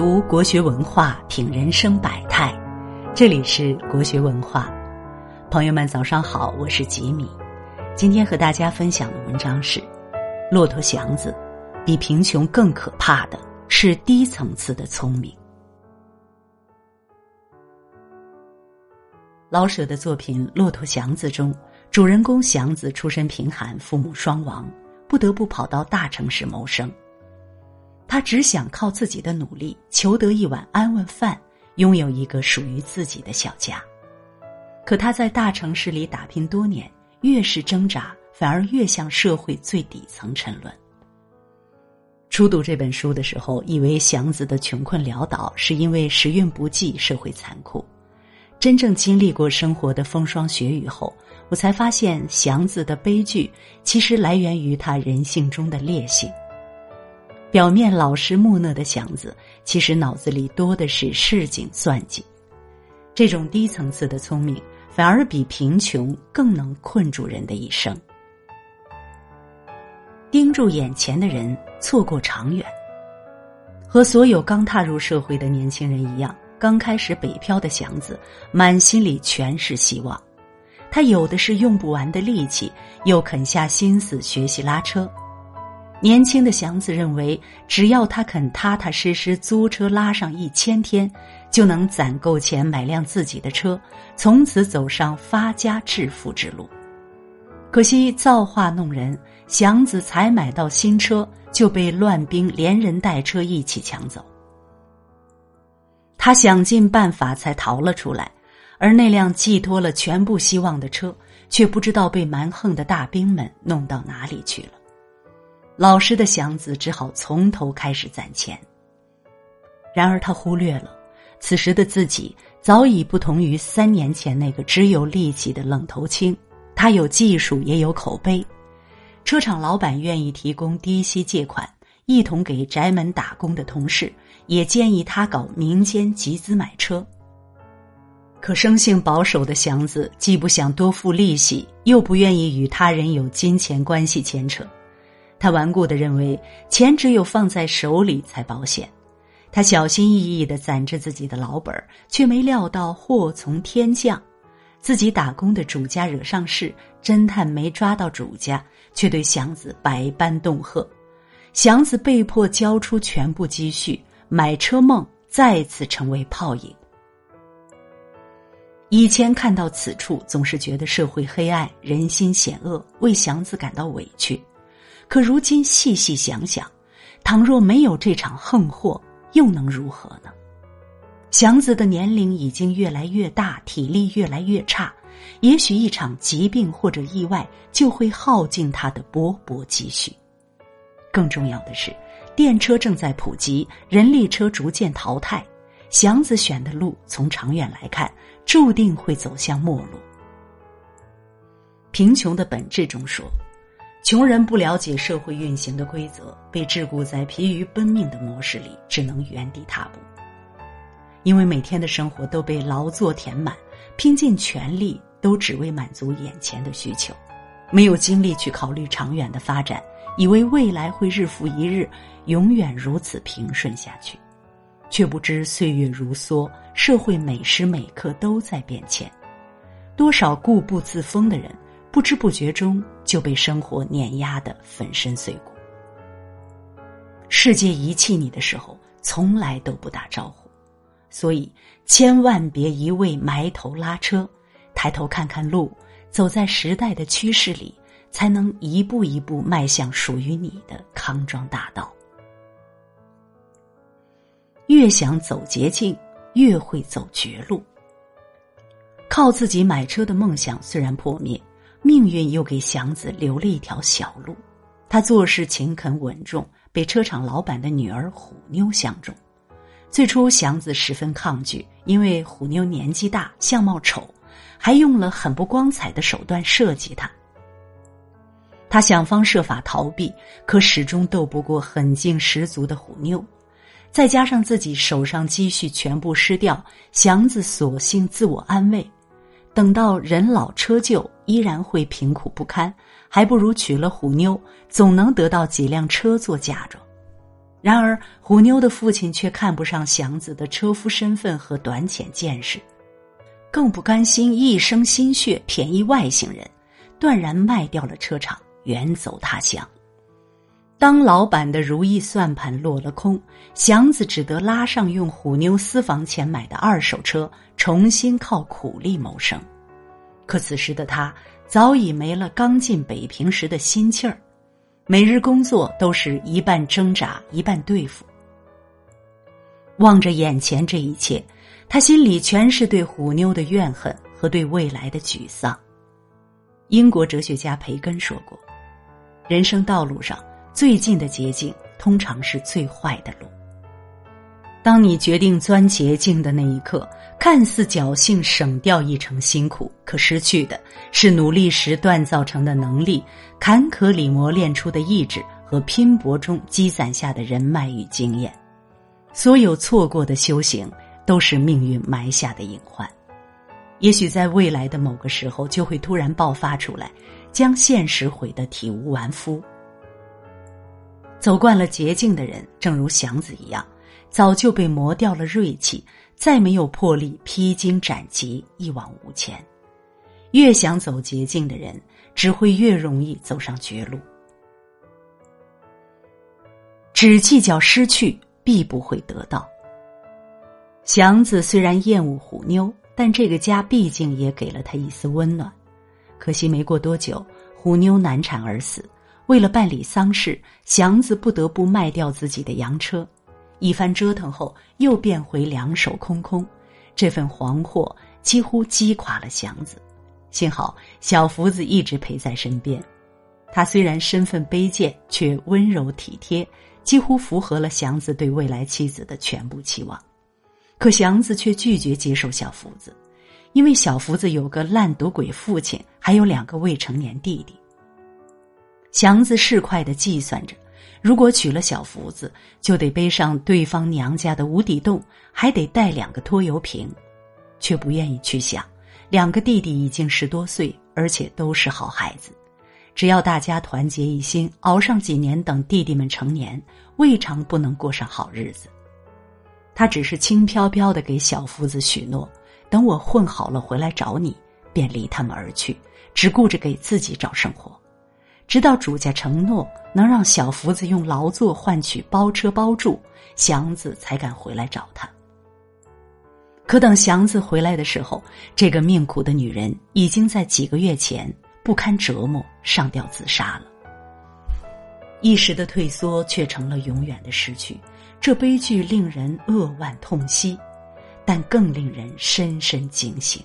读国学文化，品人生百态。这里是国学文化，朋友们早上好，我是吉米。今天和大家分享的文章是《骆驼祥子》，比贫穷更可怕的是低层次的聪明。老舍的作品《骆驼祥子》中，主人公祥子出身贫寒，父母双亡，不得不跑到大城市谋生。他只想靠自己的努力求得一碗安稳饭，拥有一个属于自己的小家。可他在大城市里打拼多年，越是挣扎，反而越向社会最底层沉沦。初读这本书的时候，以为祥子的穷困潦倒是因为时运不济、社会残酷。真正经历过生活的风霜雪雨后，我才发现祥子的悲剧其实来源于他人性中的劣性。表面老实木讷的祥子，其实脑子里多的是市井算计。这种低层次的聪明，反而比贫穷更能困住人的一生。盯住眼前的人，错过长远。和所有刚踏入社会的年轻人一样，刚开始北漂的祥子，满心里全是希望。他有的是用不完的力气，又肯下心思学习拉车。年轻的祥子认为，只要他肯踏踏实实租车拉上一千天，就能攒够钱买辆自己的车，从此走上发家致富之路。可惜造化弄人，祥子才买到新车，就被乱兵连人带车一起抢走。他想尽办法才逃了出来，而那辆寄托了全部希望的车，却不知道被蛮横的大兵们弄到哪里去了。老实的祥子只好从头开始攒钱。然而他忽略了，此时的自己早已不同于三年前那个只有力气的愣头青。他有技术，也有口碑。车厂老板愿意提供低息借款，一同给宅门打工的同事也建议他搞民间集资买车。可生性保守的祥子既不想多付利息，又不愿意与他人有金钱关系牵扯。他顽固的认为，钱只有放在手里才保险。他小心翼翼的攒着自己的老本儿却没料到祸从天降。自己打工的主家惹上事，侦探没抓到主家，却对祥子百般恫吓。祥子被迫交出全部积蓄，买车梦再次成为泡影。以前看到此处，总是觉得社会黑暗，人心险恶，为祥子感到委屈。可如今细细想想，倘若没有这场横祸，又能如何呢？祥子的年龄已经越来越大，体力越来越差，也许一场疾病或者意外就会耗尽他的薄薄积蓄。更重要的是，电车正在普及，人力车逐渐淘汰，祥子选的路，从长远来看，注定会走向没落。贫穷的本质中说。穷人不了解社会运行的规则，被桎梏在疲于奔命的模式里，只能原地踏步。因为每天的生活都被劳作填满，拼尽全力都只为满足眼前的需求，没有精力去考虑长远的发展，以为未来会日复一日，永远如此平顺下去，却不知岁月如梭，社会每时每刻都在变迁，多少固步自封的人。不知不觉中就被生活碾压的粉身碎骨。世界遗弃你的时候，从来都不打招呼，所以千万别一味埋头拉车，抬头看看路，走在时代的趋势里，才能一步一步迈向属于你的康庄大道。越想走捷径，越会走绝路。靠自己买车的梦想虽然破灭。命运又给祥子留了一条小路，他做事勤恳稳重，被车厂老板的女儿虎妞相中。最初，祥子十分抗拒，因为虎妞年纪大，相貌丑，还用了很不光彩的手段设计他。他想方设法逃避，可始终斗不过狠劲十足的虎妞。再加上自己手上积蓄全部失掉，祥子索性自我安慰。等到人老车旧，依然会贫苦不堪，还不如娶了虎妞，总能得到几辆车做嫁妆。然而，虎妞的父亲却看不上祥子的车夫身份和短浅见识，更不甘心一生心血便宜外星人，断然卖掉了车厂，远走他乡。当老板的如意算盘落了空，祥子只得拉上用虎妞私房钱买的二手车，重新靠苦力谋生。可此时的他早已没了刚进北平时的心气儿。每日工作都是一半挣扎一半对付。望着眼前这一切，他心里全是对虎妞的怨恨和对未来的沮丧。英国哲学家培根说过：“人生道路上最近的捷径，通常是最坏的路。”当你决定钻捷径的那一刻，看似侥幸省掉一程辛苦，可失去的是努力时锻造成的能力、坎坷里磨练出的意志和拼搏中积攒下的人脉与经验。所有错过的修行，都是命运埋下的隐患。也许在未来的某个时候，就会突然爆发出来，将现实毁得体无完肤。走惯了捷径的人，正如祥子一样。早就被磨掉了锐气，再没有魄力披荆斩棘，一往无前。越想走捷径的人，只会越容易走上绝路。只计较失去，必不会得到。祥子虽然厌恶虎妞，但这个家毕竟也给了他一丝温暖。可惜没过多久，虎妞难产而死。为了办理丧事，祥子不得不卖掉自己的洋车。一番折腾后，又变回两手空空。这份惶惑几乎击垮了祥子。幸好小福子一直陪在身边。他虽然身份卑贱，却温柔体贴，几乎符合了祥子对未来妻子的全部期望。可祥子却拒绝接受小福子，因为小福子有个烂赌鬼父亲，还有两个未成年弟弟。祥子市侩的计算着。如果娶了小福子，就得背上对方娘家的无底洞，还得带两个拖油瓶，却不愿意去想，两个弟弟已经十多岁，而且都是好孩子，只要大家团结一心，熬上几年，等弟弟们成年，未尝不能过上好日子。他只是轻飘飘的给小福子许诺，等我混好了回来找你，便离他们而去，只顾着给自己找生活。直到主家承诺能让小福子用劳作换取包车包住，祥子才敢回来找他。可等祥子回来的时候，这个命苦的女人已经在几个月前不堪折磨上吊自杀了。一时的退缩却成了永远的失去，这悲剧令人扼腕痛惜，但更令人深深警醒：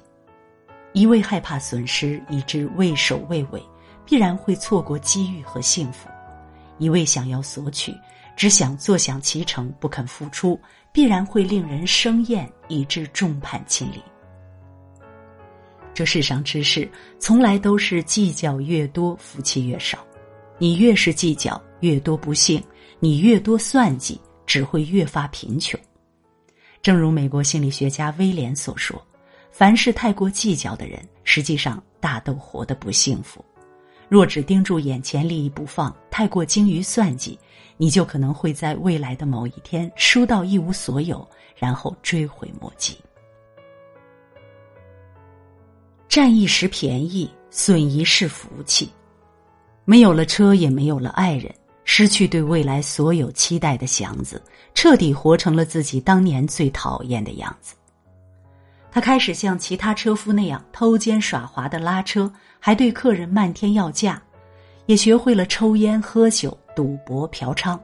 一味害怕损失，以致畏首畏尾。必然会错过机遇和幸福，一味想要索取，只想坐享其成，不肯付出，必然会令人生厌，以致众叛亲离。这世上之事，从来都是计较越多，福气越少。你越是计较，越多不幸；你越多算计，只会越发贫穷。正如美国心理学家威廉所说：“凡是太过计较的人，实际上大都活得不幸福。”若只盯住眼前利益不放，太过精于算计，你就可能会在未来的某一天输到一无所有，然后追悔莫及。占一时便宜，损一世福气。没有了车，也没有了爱人，失去对未来所有期待的祥子，彻底活成了自己当年最讨厌的样子。他开始像其他车夫那样偷奸耍滑的拉车，还对客人漫天要价，也学会了抽烟、喝酒、赌博、嫖娼。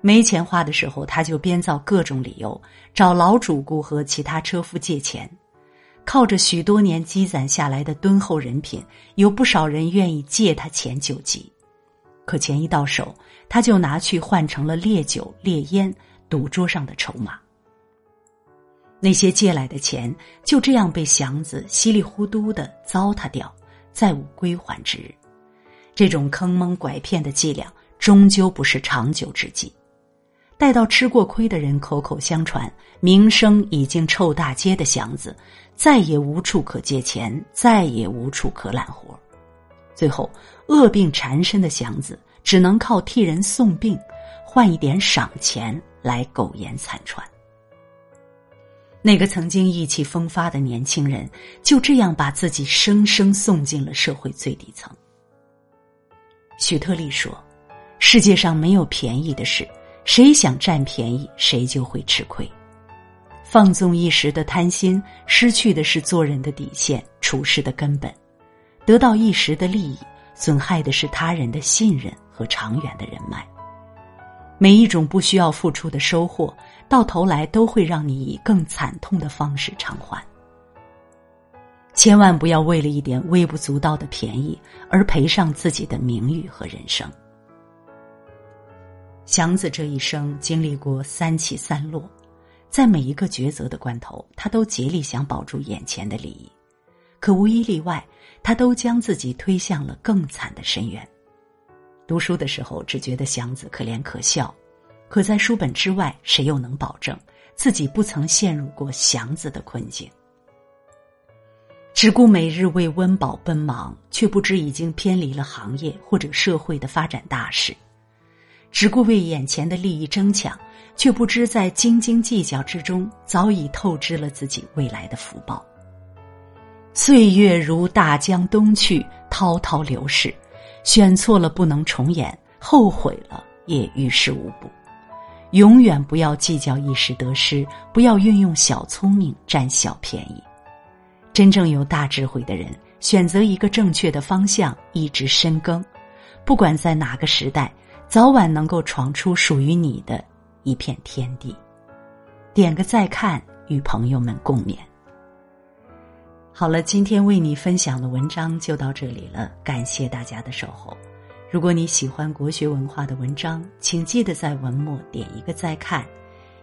没钱花的时候，他就编造各种理由找老主顾和其他车夫借钱。靠着许多年积攒下来的敦厚人品，有不少人愿意借他钱救急。可钱一到手，他就拿去换成了烈酒、烈烟、赌桌上的筹码。那些借来的钱就这样被祥子稀里糊涂的糟蹋掉，再无归还之日。这种坑蒙拐骗的伎俩，终究不是长久之计。待到吃过亏的人口口相传，名声已经臭大街的祥子，再也无处可借钱，再也无处可揽活。最后，恶病缠身的祥子只能靠替人送病，换一点赏钱来苟延残喘。那个曾经意气风发的年轻人，就这样把自己生生送进了社会最底层。许特立说：“世界上没有便宜的事，谁想占便宜，谁就会吃亏。放纵一时的贪心，失去的是做人的底线、处事的根本；得到一时的利益，损害的是他人的信任和长远的人脉。”每一种不需要付出的收获，到头来都会让你以更惨痛的方式偿还。千万不要为了一点微不足道的便宜而赔上自己的名誉和人生。祥子这一生经历过三起三落，在每一个抉择的关头，他都竭力想保住眼前的利益，可无一例外，他都将自己推向了更惨的深渊。读书的时候，只觉得祥子可怜可笑，可在书本之外，谁又能保证自己不曾陷入过祥子的困境？只顾每日为温饱奔忙，却不知已经偏离了行业或者社会的发展大势；只顾为眼前的利益争抢，却不知在斤斤计较之中，早已透支了自己未来的福报。岁月如大江东去，滔滔流逝。选错了不能重演，后悔了也于事无补。永远不要计较一时得失，不要运用小聪明占小便宜。真正有大智慧的人，选择一个正确的方向，一直深耕，不管在哪个时代，早晚能够闯出属于你的一片天地。点个再看，与朋友们共勉。好了，今天为你分享的文章就到这里了，感谢大家的守候。如果你喜欢国学文化的文章，请记得在文末点一个再看，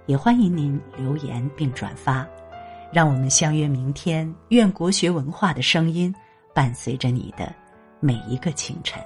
也欢迎您留言并转发。让我们相约明天，愿国学文化的声音伴随着你的每一个清晨。